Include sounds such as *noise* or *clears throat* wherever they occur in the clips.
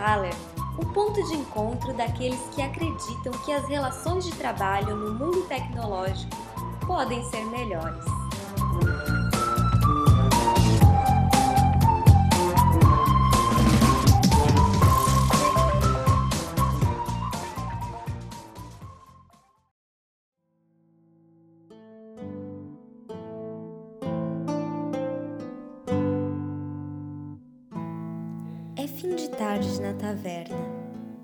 Thaler, o ponto de encontro daqueles que acreditam que as relações de trabalho no mundo tecnológico podem ser melhores. Na taverna.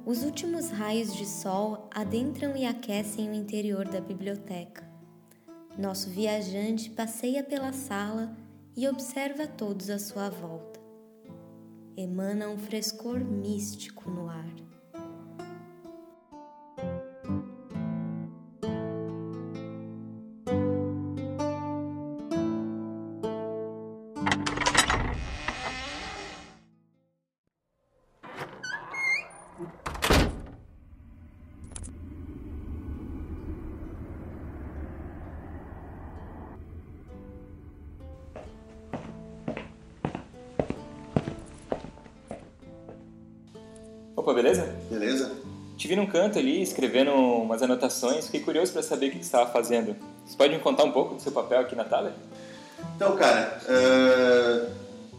Os últimos raios de sol adentram e aquecem o interior da biblioteca. Nosso viajante passeia pela sala e observa todos à sua volta. Emana um frescor místico no ar. Opa, beleza? Beleza? Te vi num canto ali, escrevendo umas anotações, fiquei curioso para saber o que você estava fazendo. Você pode me contar um pouco do seu papel aqui na Thaler? Então, cara, eh,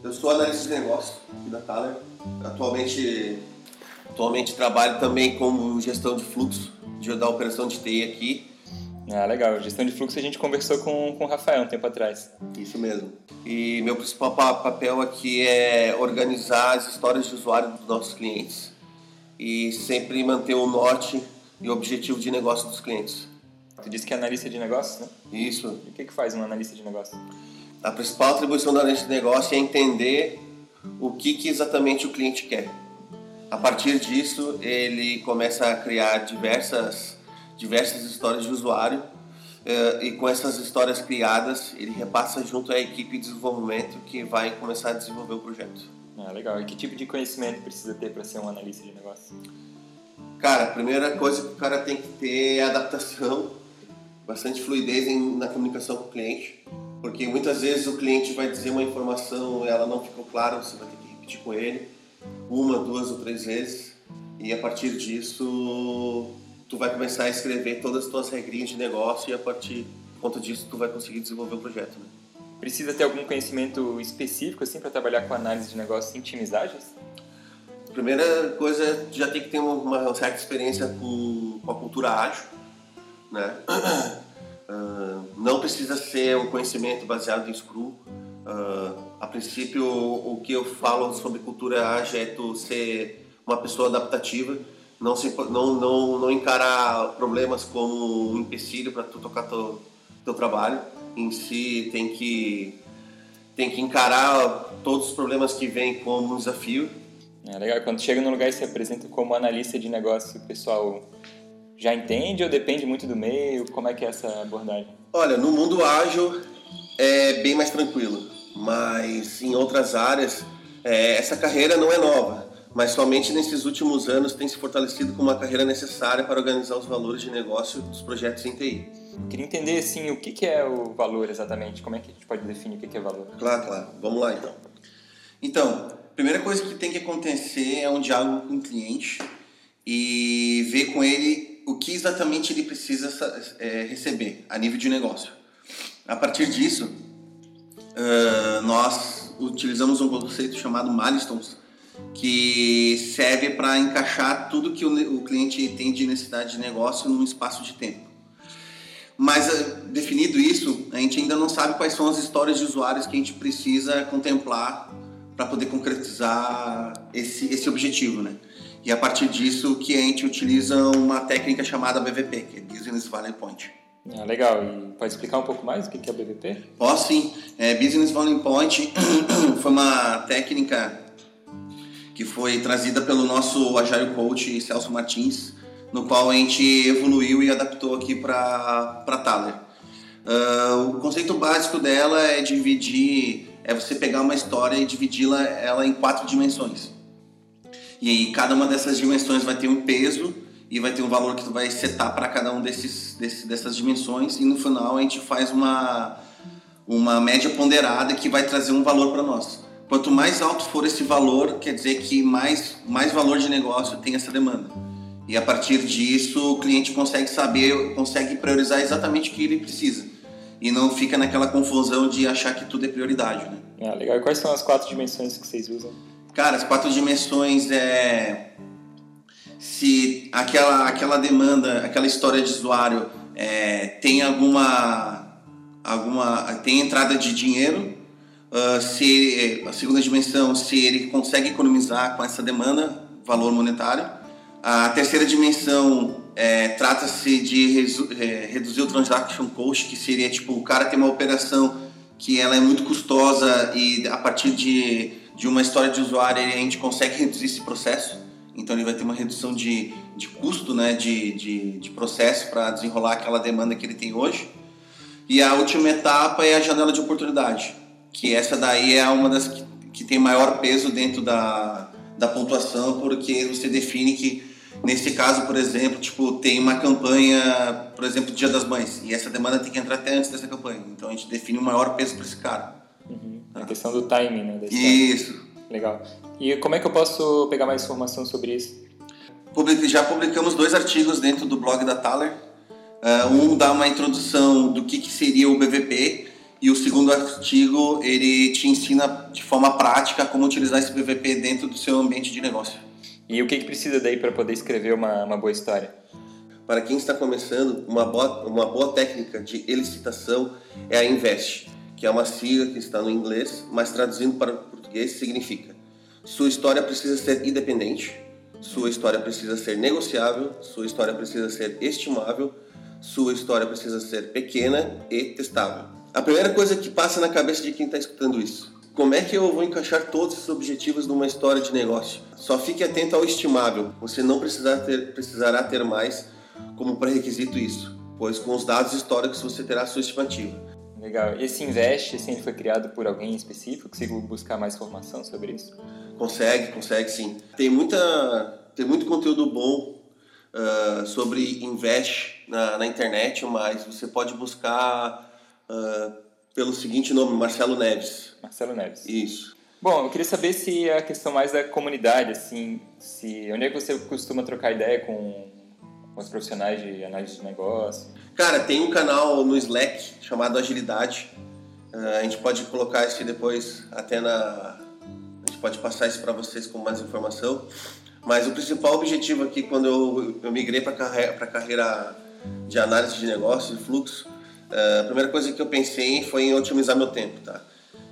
eu sou analista de negócio aqui da Thaler. Atualmente, atualmente trabalho também como gestão de fluxo de, da operação de TI aqui. Ah, legal. Gestão de fluxo a gente conversou com, com o Rafael um tempo atrás. Isso mesmo. E meu principal pa- papel aqui é organizar as histórias de usuário dos nossos clientes e sempre manter o norte e o objetivo de negócio dos clientes. Tu disse que é analista de negócios, né? Isso. E o que, que faz um analista de negócio? A principal atribuição do analista de negócio é entender o que, que exatamente o cliente quer. A partir disso, ele começa a criar diversas, diversas histórias de usuário eh, e com essas histórias criadas, ele repassa junto à equipe de desenvolvimento que vai começar a desenvolver o projeto. Ah, legal. E que tipo de conhecimento precisa ter para ser um analista de negócio? Cara, a primeira coisa que o cara tem que ter é adaptação, bastante fluidez na comunicação com o cliente, porque muitas vezes o cliente vai dizer uma informação, ela não ficou clara, você vai ter que repetir com ele uma, duas ou três vezes, e a partir disso tu vai começar a escrever todas as tuas regrinhas de negócio e a partir conta disso tu vai conseguir desenvolver o projeto. Né? Precisa ter algum conhecimento específico assim para trabalhar com análise de negócio em times ágeis? Primeira coisa, tu já tem que ter uma, certa experiência com, com a cultura ágil, né? *clears throat* Ah, não precisa ser um conhecimento baseado em Scrum. Ah, a princípio, o, o que eu falo sobre cultura ágil é tu ser uma pessoa adaptativa, não, se, não, não, não encarar problemas como um empecilho para tu tocar teu, teu trabalho. Em si, tem que, tem que encarar todos os problemas que vêm como um desafio É legal. Quando chega num lugar e se apresenta como analista de negócio, o pessoal já entende ou depende muito do meio? Como é que é essa abordagem? Olha, no mundo ágil é bem mais tranquilo, mas em outras áreas é, essa carreira não é nova, mas somente nesses últimos anos tem se fortalecido como uma carreira necessária para organizar os valores de negócio dos projetos em TI. Queria entender assim, o que, que é o valor exatamente? Como é que a gente pode definir o que, que é valor? Claro, claro. Vamos lá então. Então, a primeira coisa que tem que acontecer é um diálogo com o cliente e ver com ele o que exatamente ele precisa é, receber a nível de negócio. A partir disso, uh, nós utilizamos um conceito chamado milestones, que serve para encaixar tudo que o, o cliente tem de necessidade de negócio num espaço de tempo. Mas uh, definido isso, a gente ainda não sabe quais são as histórias de usuários que a gente precisa contemplar para poder concretizar esse, esse objetivo, né? E a partir disso que a gente utiliza uma técnica chamada BVP, que é Business Value Point. Ah, legal. E pode explicar um pouco mais o que é BVP? Posso sim. É, Business Value Point *clears throat* foi uma técnica que foi trazida pelo nosso Agile Coach Celso Martins, no qual a gente evoluiu e adaptou aqui para Thaler. Uh, o conceito básico dela é dividir, é você pegar uma história e dividi-la ela em quatro dimensões. E aí cada uma dessas dimensões vai ter um peso e vai ter um valor que tu vai setar para cada um desses, desses, dessas dimensões e no final a gente faz uma uma média ponderada que vai trazer um valor para nós. Quanto mais alto for esse valor, quer dizer que mais, mais valor de negócio tem essa demanda. E a partir disso, o cliente consegue saber, consegue priorizar exatamente o que ele precisa. E não fica naquela confusão de achar que tudo é prioridade, né? Ah, legal. E quais são as quatro dimensões que vocês usam? Cara, as quatro dimensões é se aquela aquela demanda, aquela história de usuário é, tem alguma alguma tem entrada de dinheiro, uh, se a segunda dimensão se ele consegue economizar com essa demanda valor monetário a terceira dimensão é, trata-se de é, reduzir o transaction cost, que seria tipo o cara tem uma operação que ela é muito custosa e a partir de, de uma história de usuário a gente consegue reduzir esse processo. Então ele vai ter uma redução de, de custo, né, de, de, de processo para desenrolar aquela demanda que ele tem hoje. E a última etapa é a janela de oportunidade, que essa daí é uma das que, que tem maior peso dentro da, da pontuação, porque você define que, nesse caso, por exemplo, tipo, tem uma campanha, por exemplo, Dia das Mães, e essa demanda tem que entrar até antes dessa campanha. Então a gente define o maior peso para esse cara. Uhum. A questão do timing, né? Isso. Legal. E como é que eu posso pegar mais informação sobre isso? Já publicamos dois artigos dentro do blog da Thaler. Uh, um dá uma introdução do que, que seria o BVP e o segundo artigo, ele te ensina de forma prática como utilizar esse PVP dentro do seu ambiente de negócio. E o que, que precisa daí para poder escrever uma, uma boa história? Para quem está começando, uma boa, uma boa técnica de elicitação é a INVEST, que é uma sigla que está no inglês, mas traduzindo para o português significa sua história precisa ser independente, sua história precisa ser negociável, sua história precisa ser estimável, sua história precisa ser pequena e testável. A primeira coisa que passa na cabeça de quem está escutando isso: como é que eu vou encaixar todos esses objetivos numa história de negócio? Só fique atento ao estimável. Você não precisará ter, precisará ter mais como pré-requisito isso, pois com os dados históricos você terá a sua estimativa. Legal. Esse Invest, assim, foi criado por alguém específico? Consigo buscar mais informação sobre isso? Consegue, consegue sim. Tem, muita, tem muito conteúdo bom uh, sobre Invest na, na internet, mas você pode buscar uh, pelo seguinte nome, Marcelo Neves. Marcelo Neves. Isso. Bom, eu queria saber se a questão mais da comunidade, assim, se onde é que você costuma trocar ideia com, com os profissionais de análise de negócio? Cara, tem um canal no Slack chamado Agilidade. Uh, a gente pode colocar isso depois até na. A gente pode passar isso para vocês com mais informação. Mas o principal objetivo aqui, quando eu, eu migrei para a carreira de análise de negócio e fluxo, a primeira coisa que eu pensei foi em otimizar meu tempo, tá?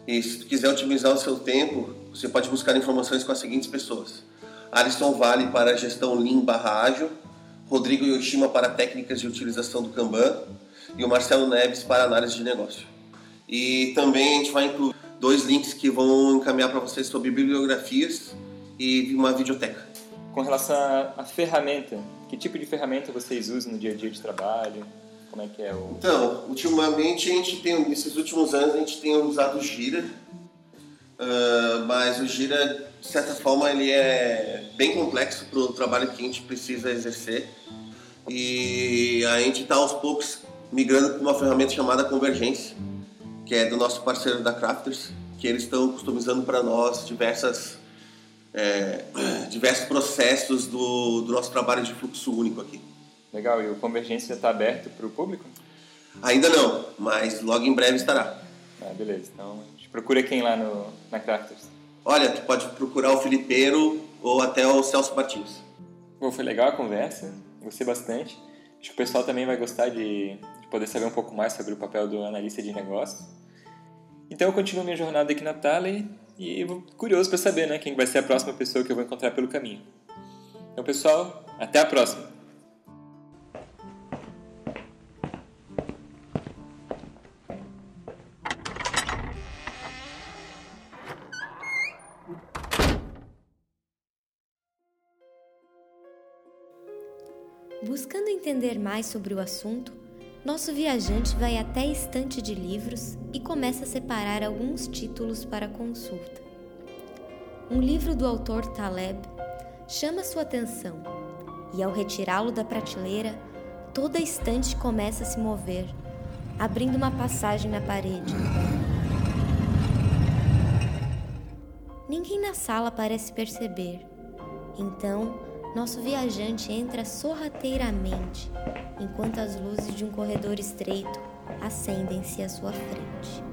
E se tu quiser otimizar o seu tempo, você pode buscar informações com as seguintes pessoas. Alisson Vale para gestão Lean barra ágil, Rodrigo Yoshima para técnicas de utilização do Kanban e o Marcelo Neves para análise de negócio. E também a gente vai incluir dois links que vão encaminhar para vocês sobre bibliografias e uma videoteca. Com relação à ferramenta, que tipo de ferramenta vocês usam no dia a dia de trabalho? Como é que é o... Então, ultimamente a gente tem, nesses últimos anos a gente tem usado o Gira, uh, mas o Gira, de certa forma, ele é bem complexo para o trabalho que a gente precisa exercer. E a gente está aos poucos migrando para uma ferramenta chamada Convergência, que é do nosso parceiro da Crafters, que eles estão customizando para nós diversas, é, diversos processos do, do nosso trabalho de fluxo único aqui. Legal, e o Convergência já está aberto para o público? Ainda não, mas logo em breve estará. Ah, beleza. Então, a gente procura quem lá no, na Crafters? Olha, tu pode procurar o Filipeiro ou até o Celso Martins. Bom, foi legal a conversa, gostei bastante. Acho que o pessoal também vai gostar de, de poder saber um pouco mais sobre o papel do analista de negócios. Então eu continuo minha jornada aqui na Thaler e curioso para saber né, quem vai ser a próxima pessoa que eu vou encontrar pelo caminho. Então, pessoal, até a próxima! Buscando entender mais sobre o assunto, nosso viajante vai até a estante de livros e começa a separar alguns títulos para consulta. Um livro do autor Taleb chama sua atenção e, ao retirá-lo da prateleira, toda a estante começa a se mover, abrindo uma passagem na parede. Ninguém na sala parece perceber. Então, nosso viajante entra sorrateiramente, enquanto as luzes de um corredor estreito acendem-se à sua frente.